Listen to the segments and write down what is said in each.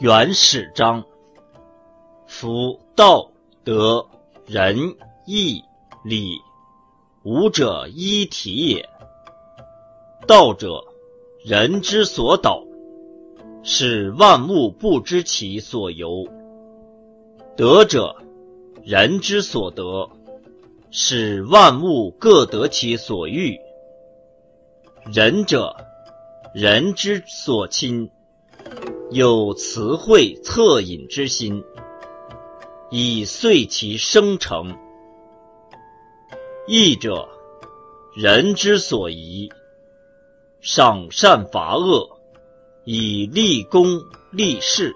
元始章。夫道、德、仁、义、礼，五者一体也。道者，人之所导，使万物不知其所由；德者，人之所得，使万物各得其所欲；仁者，人之所亲。有慈惠恻隐之心，以遂其生成。义者，人之所宜，赏善罚恶，以立功立事。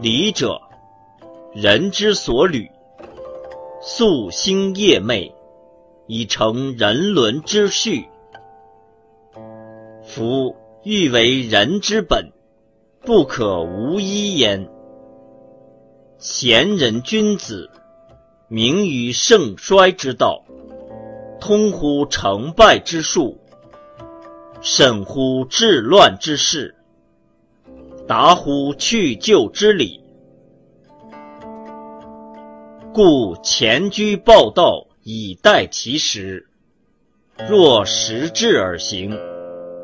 礼者，人之所履，夙兴夜寐，以成人伦之序。夫欲为人之本。不可无一焉。贤人君子，明于盛衰之道，通乎成败之术，审乎治乱之事，达乎去旧之理。故前居报道，以待其时。若时至而行，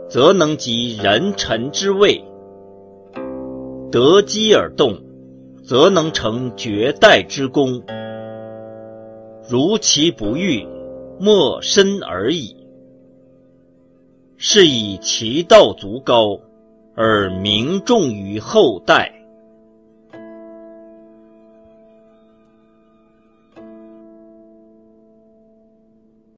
则能及人臣之位。得机而动，则能成绝代之功；如其不遇，莫身而已。是以其道足高，而名重于后代。